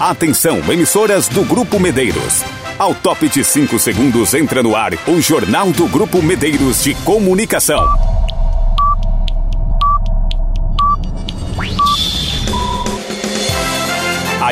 Atenção, emissoras do Grupo Medeiros. Ao top de 5 segundos entra no ar o Jornal do Grupo Medeiros de Comunicação.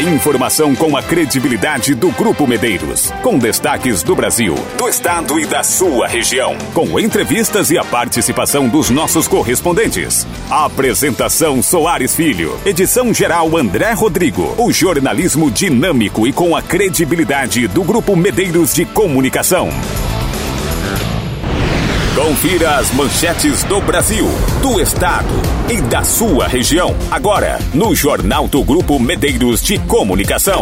Informação com a credibilidade do Grupo Medeiros. Com destaques do Brasil, do estado e da sua região. Com entrevistas e a participação dos nossos correspondentes. Apresentação Soares Filho. Edição geral André Rodrigo. O jornalismo dinâmico e com a credibilidade do Grupo Medeiros de Comunicação. Confira as manchetes do Brasil, do estado e da sua região. Agora, no Jornal do Grupo Medeiros de Comunicação.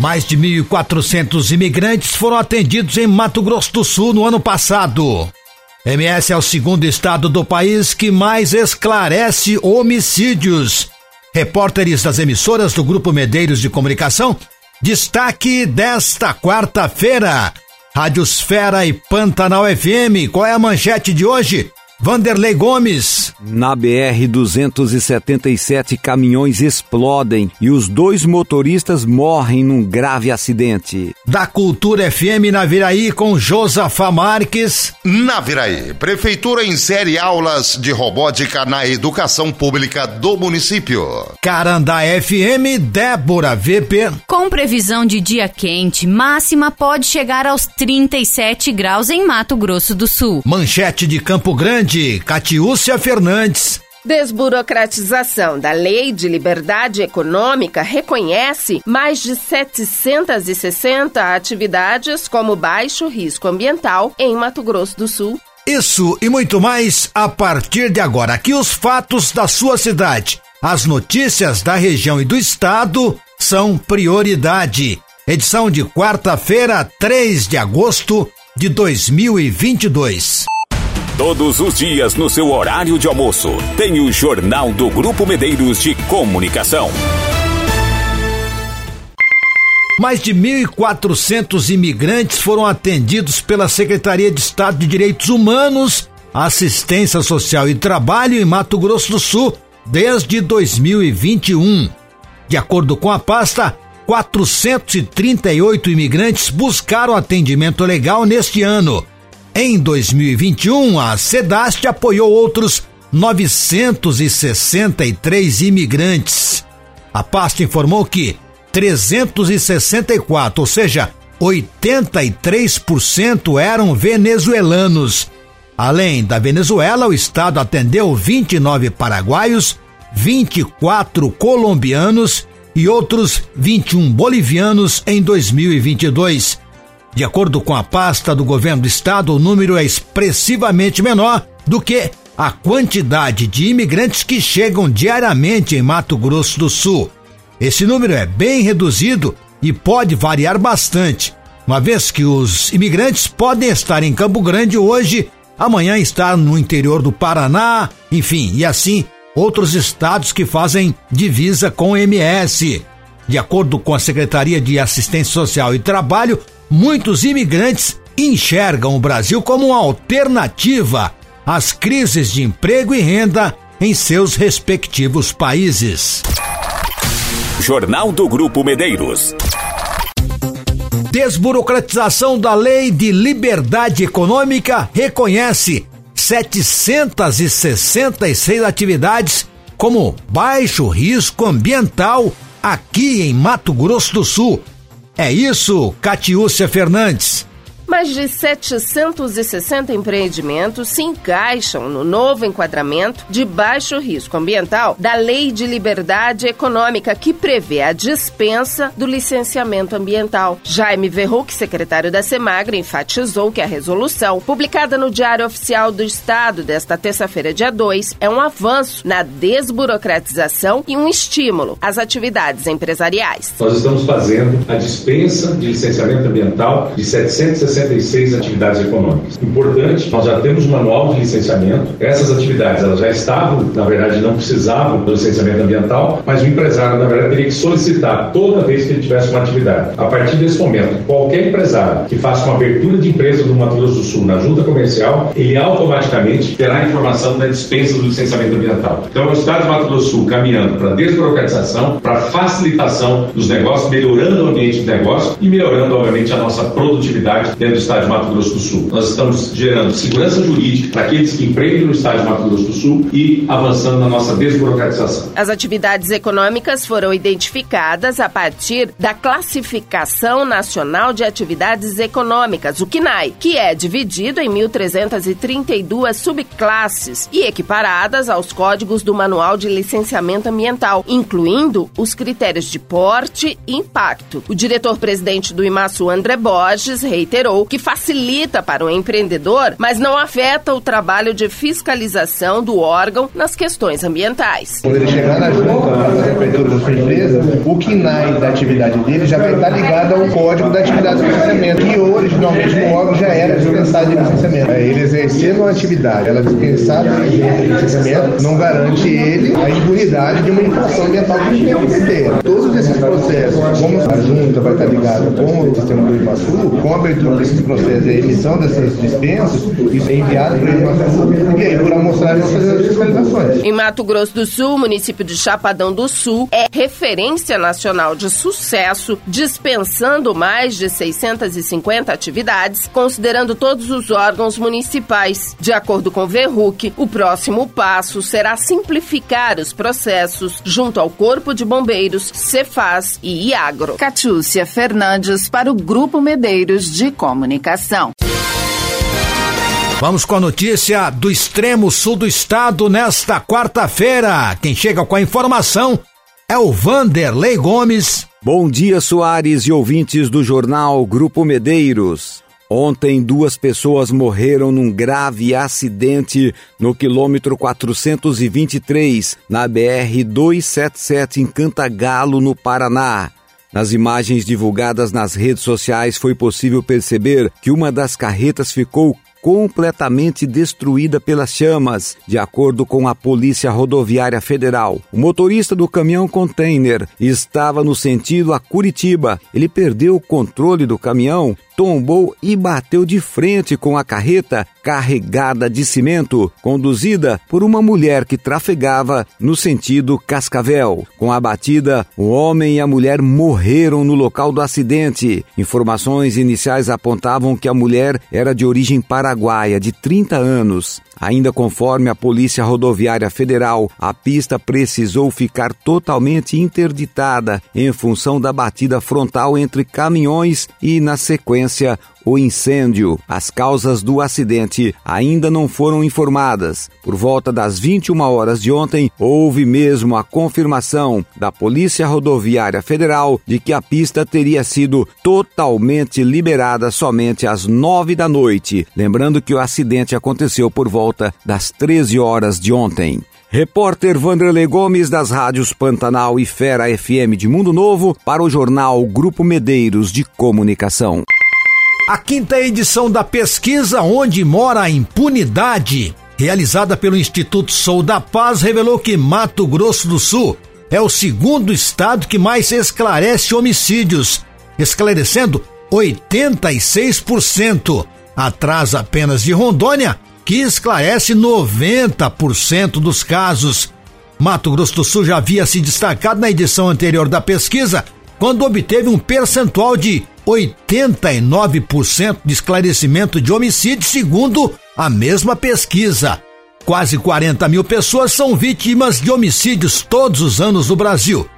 Mais de 1.400 imigrantes foram atendidos em Mato Grosso do Sul no ano passado. MS é o segundo estado do país que mais esclarece homicídios. Repórteres das emissoras do Grupo Medeiros de Comunicação, destaque desta quarta-feira. Rádiosfera e Pantanal FM. Qual é a manchete de hoje? Vanderlei Gomes. Na BR-277, caminhões explodem e os dois motoristas morrem num grave acidente. Da Cultura FM na Viraí com Josafa Marques. Na Viraí, Prefeitura insere aulas de robótica na educação pública do município. Carandá FM, Débora VP. Com previsão de dia quente, máxima pode chegar aos 37 graus em Mato Grosso do Sul. Manchete de Campo Grande. Catiúcia Fernandes. Desburocratização da Lei de Liberdade Econômica reconhece mais de 760 atividades como baixo risco ambiental em Mato Grosso do Sul. Isso e muito mais a partir de agora. Aqui os fatos da sua cidade. As notícias da região e do estado são prioridade. Edição de quarta-feira, 3 de agosto de 2022. Todos os dias no seu horário de almoço, tem o Jornal do Grupo Medeiros de Comunicação. Mais de 1.400 imigrantes foram atendidos pela Secretaria de Estado de Direitos Humanos, Assistência Social e Trabalho em Mato Grosso do Sul desde 2021. De acordo com a pasta, 438 imigrantes buscaram atendimento legal neste ano. Em 2021, a SEDAST apoiou outros 963 imigrantes. A pasta informou que 364, ou seja, 83% eram venezuelanos. Além da Venezuela, o estado atendeu 29 paraguaios, 24 colombianos e outros 21 bolivianos em 2022. De acordo com a pasta do governo do estado, o número é expressivamente menor do que a quantidade de imigrantes que chegam diariamente em Mato Grosso do Sul. Esse número é bem reduzido e pode variar bastante, uma vez que os imigrantes podem estar em Campo Grande hoje, amanhã estar no interior do Paraná, enfim, e assim outros estados que fazem divisa com o MS. De acordo com a Secretaria de Assistência Social e Trabalho, muitos imigrantes enxergam o Brasil como uma alternativa às crises de emprego e renda em seus respectivos países. Jornal do Grupo Medeiros. Desburocratização da Lei de Liberdade Econômica reconhece 766 atividades como baixo risco ambiental aqui em Mato Grosso do Sul é isso, Catiúcia Fernandes. Mais de 760 empreendimentos se encaixam no novo enquadramento de baixo risco ambiental da Lei de Liberdade Econômica, que prevê a dispensa do licenciamento ambiental. Jaime Verruc, secretário da Semagre, enfatizou que a resolução, publicada no Diário Oficial do Estado desta terça-feira, dia 2, é um avanço na desburocratização e um estímulo às atividades empresariais. Nós estamos fazendo a dispensa de licenciamento ambiental de 760 66 atividades econômicas. Importante, nós já temos um manual de licenciamento. Essas atividades elas já estavam, na verdade, não precisavam do licenciamento ambiental, mas o empresário, na verdade, teria que solicitar toda vez que ele tivesse uma atividade. A partir desse momento, qualquer empresário que faça uma abertura de empresa do Mato Grosso do Sul na junta comercial, ele automaticamente terá informação da dispensa do licenciamento ambiental. Então, o Estado de Mato Grosso do Sul caminhando para desburocratização, para facilitação dos negócios, melhorando o ambiente de negócio e melhorando, obviamente, a nossa produtividade dentro do Estado de Mato Grosso do Sul. Nós estamos gerando segurança jurídica para aqueles que empreendem no Estado de Mato Grosso do Sul e avançando na nossa desburocratização. As atividades econômicas foram identificadas a partir da Classificação Nacional de Atividades Econômicas, o CNAE, que é dividido em 1.332 subclasses e equiparadas aos códigos do Manual de Licenciamento Ambiental, incluindo os critérios de porte e impacto. O diretor-presidente do IMASU, André Borges, reiterou que facilita para o empreendedor, mas não afeta o trabalho de fiscalização do órgão nas questões ambientais. Quando ele chegar na junta, na abertura da sua empresa, o KINAI da atividade dele já vai estar ligado ao código da atividade de licenciamento, que originalmente no órgão já era dispensado de licenciamento. Ele exercendo uma atividade, ela dispensada de licenciamento, não garante ele a impunidade de uma infração ambiental que tem que ter. Todos esses processos, como a junta vai estar ligada com o sistema do IMASU, com a abertura desses processos e a emissão dessas dispensas, isso é enviado para o IMASU e aí por amostragem fazemos as fiscalizações. Em Mato Grosso do Sul, o município de Chapadão do Sul é referência nacional de sucesso, dispensando mais de 650 atividades, considerando todos os órgãos municipais. De acordo com o Verruc, o próximo passo será simplificar os processos junto ao Corpo de Bombeiros, Cefaz e Iagro. Catiúcia Fernandes para o Grupo Medeiros de Comunicação. Vamos com a notícia do extremo sul do estado nesta quarta-feira. Quem chega com a informação é o Vanderlei Gomes. Bom dia, Soares e ouvintes do jornal Grupo Medeiros. Ontem, duas pessoas morreram num grave acidente no quilômetro 423, na BR-277, em Cantagalo, no Paraná. Nas imagens divulgadas nas redes sociais, foi possível perceber que uma das carretas ficou completamente destruída pelas chamas, de acordo com a Polícia Rodoviária Federal. O motorista do caminhão container estava no sentido a Curitiba. Ele perdeu o controle do caminhão, tombou e bateu de frente com a carreta carregada de cimento, conduzida por uma mulher que trafegava no sentido Cascavel. Com a batida, o homem e a mulher morreram no local do acidente. Informações iniciais apontavam que a mulher era de origem paraguaia, de 30 anos. Ainda conforme a Polícia Rodoviária Federal, a pista precisou ficar totalmente interditada em função da batida frontal entre caminhões e, na sequência, o incêndio. As causas do acidente ainda não foram informadas. Por volta das 21 horas de ontem, houve mesmo a confirmação da Polícia Rodoviária Federal de que a pista teria sido totalmente liberada somente às 9 da noite. Lembrando que o acidente aconteceu por volta das 13 horas de ontem. Repórter Vanderlei Gomes das rádios Pantanal e Fera FM de Mundo Novo para o jornal Grupo Medeiros de Comunicação. A quinta edição da pesquisa Onde Mora a Impunidade, realizada pelo Instituto Sou da Paz, revelou que Mato Grosso do Sul é o segundo estado que mais esclarece homicídios, esclarecendo 86%, atrás apenas de Rondônia, que esclarece 90% dos casos. Mato Grosso do Sul já havia se destacado na edição anterior da pesquisa, quando obteve um percentual de 89% de esclarecimento de homicídio, segundo a mesma pesquisa. Quase 40 mil pessoas são vítimas de homicídios todos os anos no Brasil.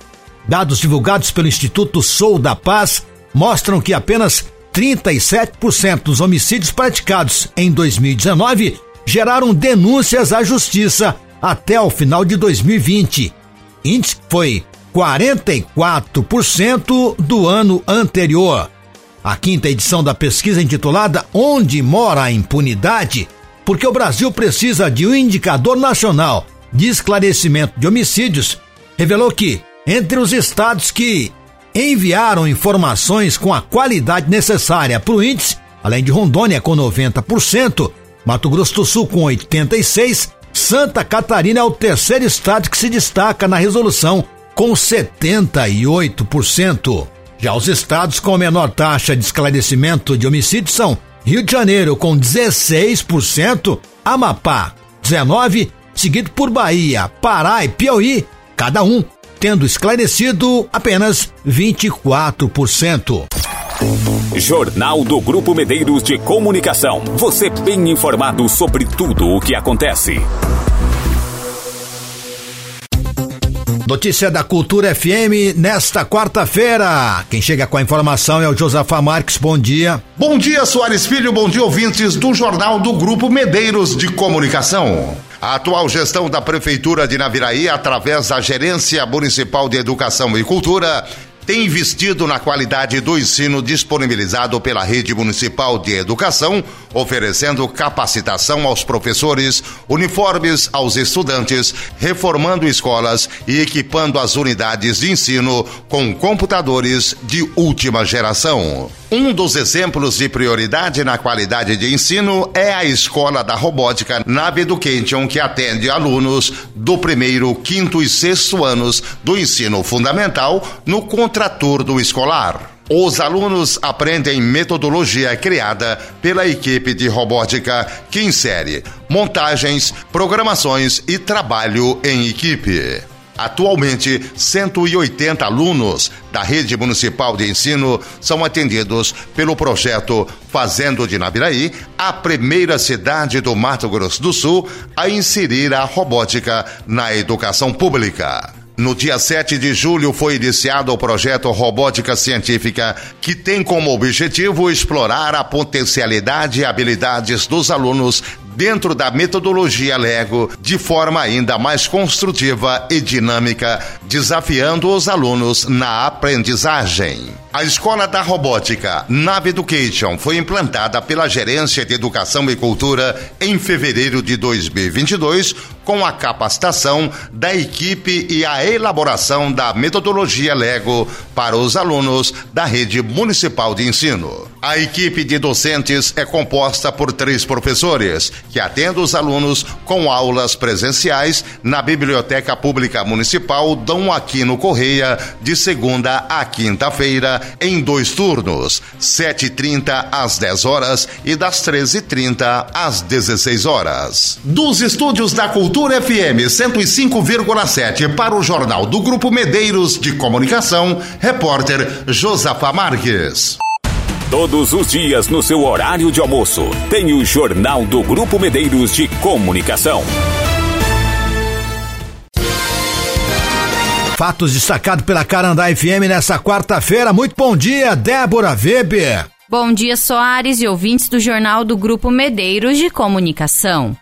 Dados divulgados pelo Instituto Sou da Paz mostram que apenas 37% dos homicídios praticados em 2019 geraram denúncias à justiça até o final de 2020. Índice foi 44% do ano anterior. A quinta edição da pesquisa intitulada Onde Mora a Impunidade? Porque o Brasil precisa de um indicador nacional de esclarecimento de homicídios, revelou que, entre os estados que enviaram informações com a qualidade necessária para o índice, além de Rondônia com 90%, Mato Grosso do Sul com 86%, Santa Catarina é o terceiro estado que se destaca na resolução, com 78%. Já os estados com menor taxa de esclarecimento de homicídio são Rio de Janeiro com 16%, Amapá 19%, seguido por Bahia, Pará e Piauí, cada um tendo esclarecido apenas 24%. Jornal do Grupo Medeiros de Comunicação. Você bem informado sobre tudo o que acontece. Notícia da Cultura FM nesta quarta-feira. Quem chega com a informação é o Josafá Marques. Bom dia. Bom dia, Soares Filho. Bom dia, ouvintes do Jornal do Grupo Medeiros de Comunicação. A atual gestão da Prefeitura de Naviraí, através da Gerência Municipal de Educação e Cultura, tem investido na qualidade do ensino disponibilizado pela Rede Municipal de Educação, oferecendo capacitação aos professores, uniformes aos estudantes, reformando escolas e equipando as unidades de ensino com computadores de última geração. Um dos exemplos de prioridade na qualidade de ensino é a Escola da Robótica Nav Education, que atende alunos do primeiro, quinto e sexto anos do ensino fundamental no contraturno escolar. Os alunos aprendem metodologia criada pela equipe de robótica que insere montagens, programações e trabalho em equipe. Atualmente, 180 alunos da rede municipal de ensino são atendidos pelo projeto Fazendo de Naviraí a primeira cidade do Mato Grosso do Sul a inserir a robótica na educação pública. No dia 7 de julho foi iniciado o projeto Robótica Científica, que tem como objetivo explorar a potencialidade e habilidades dos alunos dentro da metodologia Lego de forma ainda mais construtiva e dinâmica, desafiando os alunos na aprendizagem. A Escola da Robótica Nave Education foi implantada pela Gerência de Educação e Cultura em fevereiro de 2022, com a capacitação da equipe e a elaboração da metodologia Lego para os alunos da rede municipal de ensino. A equipe de docentes é composta por três professores que atende os alunos com aulas presenciais na Biblioteca Pública Municipal Dom Aquino Correia, de segunda a quinta-feira, em dois turnos, 7h30 às 10 horas e das 13h30 às 16 horas. Dos estúdios da Cultura FM 105,7 para o Jornal do Grupo Medeiros de Comunicação, repórter Josafa Marques. Todos os dias no seu horário de almoço, tem o Jornal do Grupo Medeiros de Comunicação. Fatos destacados pela Carandá FM nessa quarta-feira. Muito bom dia, Débora Weber. Bom dia, Soares e ouvintes do Jornal do Grupo Medeiros de Comunicação.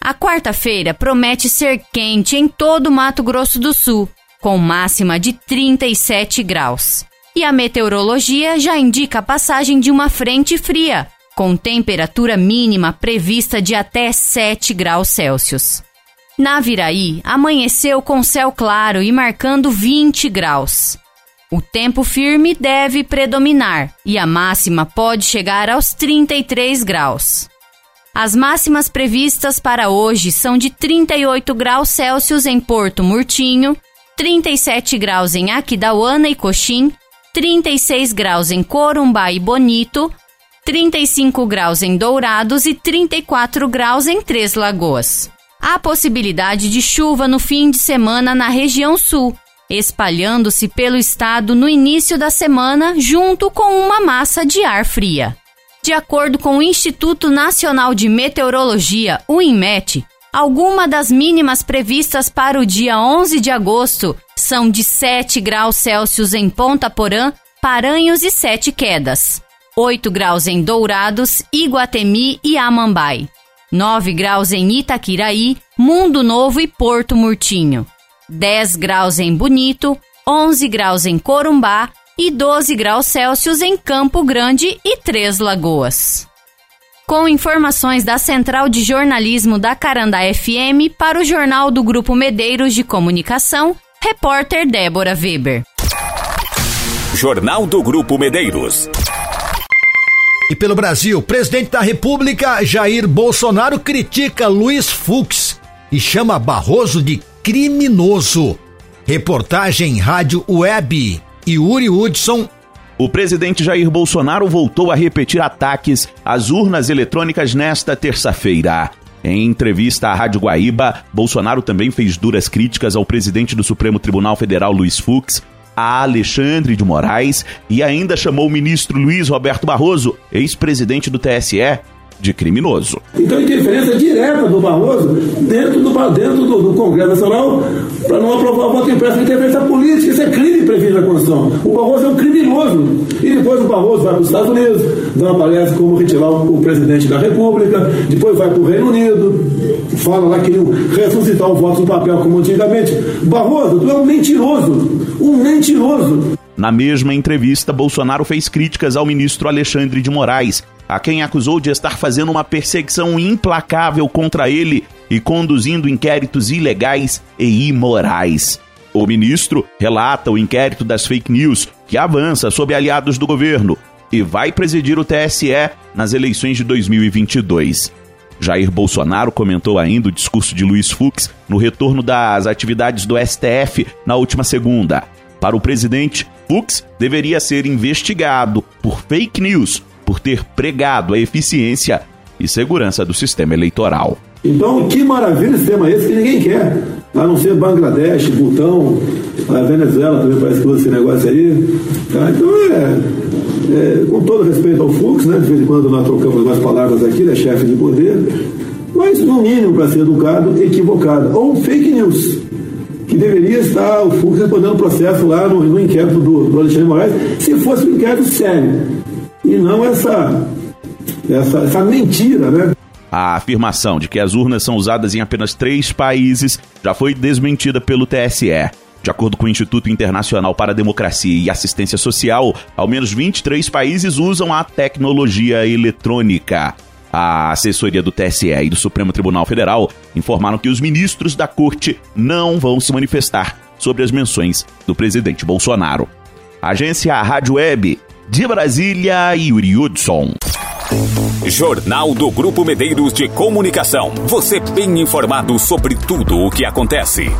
A quarta-feira promete ser quente em todo o Mato Grosso do Sul, com máxima de 37 graus. E a meteorologia já indica a passagem de uma frente fria, com temperatura mínima prevista de até 7 graus Celsius. Na Viraí, amanheceu com céu claro e marcando 20 graus. O tempo firme deve predominar e a máxima pode chegar aos 33 graus. As máximas previstas para hoje são de 38 graus Celsius em Porto Murtinho, 37 graus em Aquidauana e Coxim 36 graus em Corumbá e Bonito, 35 graus em Dourados e 34 graus em Três Lagoas. Há possibilidade de chuva no fim de semana na região sul, espalhando-se pelo estado no início da semana junto com uma massa de ar fria. De acordo com o Instituto Nacional de Meteorologia, o INMET, alguma das mínimas previstas para o dia 11 de agosto são de 7 graus Celsius em Ponta Porã, Paranhos e Sete Quedas, 8 graus em Dourados, Iguatemi e Amambai, 9 graus em Itaquiraí, Mundo Novo e Porto Murtinho, 10 graus em Bonito, 11 graus em Corumbá e 12 graus Celsius em Campo Grande e Três Lagoas. Com informações da Central de Jornalismo da Carandá FM para o Jornal do Grupo Medeiros de Comunicação, Repórter Débora Weber. Jornal do Grupo Medeiros. E pelo Brasil, presidente da República, Jair Bolsonaro, critica Luiz Fux e chama Barroso de criminoso. Reportagem Rádio Web. Yuri Hudson. O presidente Jair Bolsonaro voltou a repetir ataques às urnas eletrônicas nesta terça-feira. Em entrevista à Rádio Guaíba, Bolsonaro também fez duras críticas ao presidente do Supremo Tribunal Federal, Luiz Fux, a Alexandre de Moraes e ainda chamou o ministro Luiz Roberto Barroso, ex-presidente do TSE, de criminoso. Então, interferência direta do Barroso dentro do, dentro do, do Congresso Nacional para não aprovar o voto impresso de interferência política. Isso é crime previsto na Constituição. O Barroso é um criminoso. E depois o Barroso vai para os Estados Unidos, dá uma palestra como retirar o, presidente da República, depois vai para o Reino Unido, fala lá que ressuscitar o voto no papel como antigamente. Barroso, tu é um mentiroso. Um mentiroso. Na mesma entrevista, Bolsonaro fez críticas ao ministro Alexandre de Moraes, a quem acusou de estar fazendo uma perseguição implacável contra ele e conduzindo inquéritos ilegais e imorais. O ministro relata o inquérito das fake news que avança sob aliados do governo e vai presidir o TSE nas eleições de 2022. Jair Bolsonaro comentou ainda o discurso de Luiz Fux no retorno das atividades do STF na última segunda. Para o presidente, Fux deveria ser investigado por fake news por ter pregado a eficiência e segurança do sistema eleitoral. Então, que maravilha esse tema esse que ninguém quer. A não ser Bangladesh, Butão, a Venezuela também parece que usa esse negócio aí. Tá? Então, é, é, com todo respeito ao Fux, né? de vez em quando nós trocamos algumas palavras aqui, ele é chefe de poder, mas no mínimo, para ser educado, equivocado. Ou fake news, que deveria estar o Fux respondendo o processo lá no, no inquérito do, do Alexandre Moraes, se fosse um inquérito sério e não essa, essa, essa mentira, né? A afirmação de que as urnas são usadas em apenas três países já foi desmentida pelo TSE. De acordo com o Instituto Internacional para a Democracia e Assistência Social, ao menos 23 países usam a tecnologia eletrônica. A assessoria do TSE e do Supremo Tribunal Federal informaram que os ministros da corte não vão se manifestar sobre as menções do presidente Bolsonaro. Agência Rádio Web de Brasília, Yuri Hudson. Jornal do Grupo Medeiros de Comunicação. Você bem informado sobre tudo o que acontece.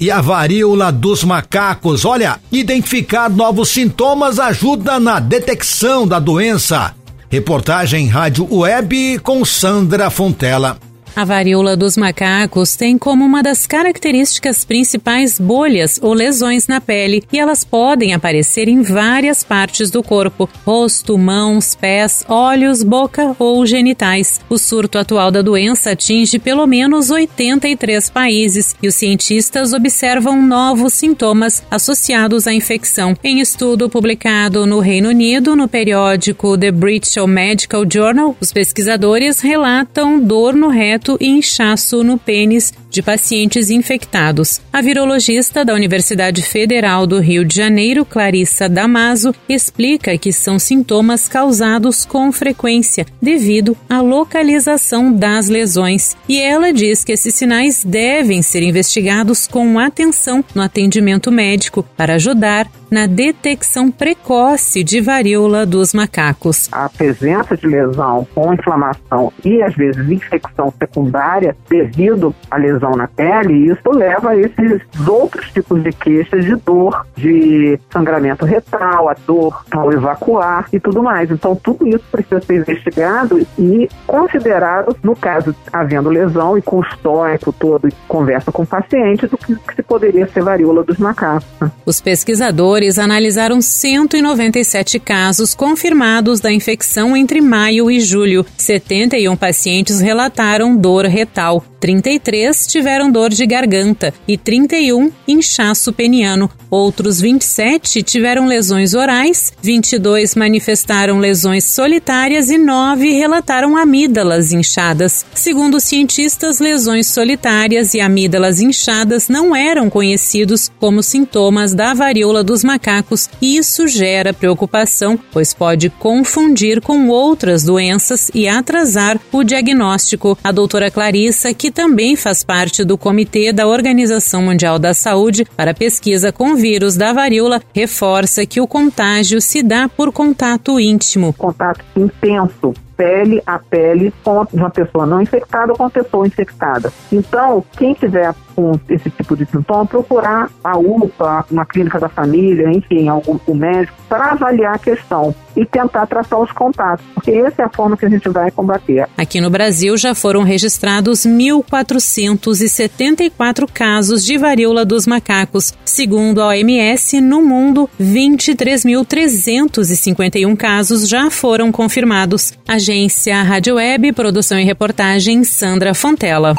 E a varíola dos macacos. Olha, identificar novos sintomas ajuda na detecção da doença. Reportagem Rádio Web com Sandra Fontela. A varíola dos macacos tem como uma das características principais bolhas ou lesões na pele e elas podem aparecer em várias partes do corpo: rosto, mãos, pés, olhos, boca ou genitais. O surto atual da doença atinge pelo menos 83 países e os cientistas observam novos sintomas associados à infecção. Em estudo publicado no Reino Unido no periódico The British Medical Journal, os pesquisadores relatam dor no reto e inchaço no pênis de pacientes infectados. A virologista da Universidade Federal do Rio de Janeiro, Clarissa Damaso, explica que são sintomas causados com frequência devido à localização das lesões. E ela diz que esses sinais devem ser investigados com atenção no atendimento médico para ajudar na detecção precoce de varíola dos macacos. A presença de lesão com inflamação e às vezes infecção secundária devido à lesão na pele, isso leva a esses outros tipos de queixas de dor, de sangramento retal, a dor ao evacuar e tudo mais. Então tudo isso precisa ser investigado e considerado no caso havendo lesão e com o histórico todo e conversa com o paciente do que, que se poderia ser varíola dos macacos. Os pesquisadores analisaram 197 casos confirmados da infecção entre maio e julho. 71 pacientes relataram dor retal, 33 tiveram dor de garganta e 31 inchaço peniano. Outros 27 tiveram lesões orais, 22 manifestaram lesões solitárias e 9 relataram amígdalas inchadas. Segundo os cientistas, lesões solitárias e amígdalas inchadas não eram conhecidos como sintomas da varíola dos macacos e isso gera preocupação, pois pode confundir com outras doenças e atrasar o diagnóstico. A doutora Clarissa, que também faz parte do comitê da Organização Mundial da Saúde para pesquisa com vírus da varíola, reforça que o contágio se dá por contato íntimo. Contato intenso pele a pele com uma pessoa não infectada ou com uma pessoa infectada. Então, quem tiver com esse tipo de sintoma, procurar a UPA, uma clínica da família, enfim, algum o médico, para avaliar a questão e tentar traçar os contatos, porque essa é a forma que a gente vai combater. Aqui no Brasil já foram registrados 1.474 casos de varíola dos macacos. Segundo a OMS, no mundo, 23.351 casos já foram confirmados. Agência Rádio Web, produção e reportagem Sandra Fontela.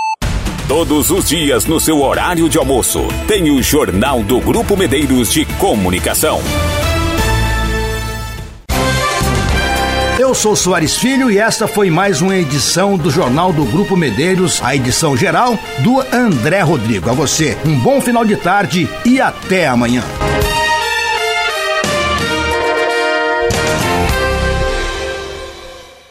Todos os dias no seu horário de almoço, tem o Jornal do Grupo Medeiros de Comunicação. Eu sou Soares Filho e esta foi mais uma edição do Jornal do Grupo Medeiros, a edição geral do André Rodrigo. A você, um bom final de tarde e até amanhã.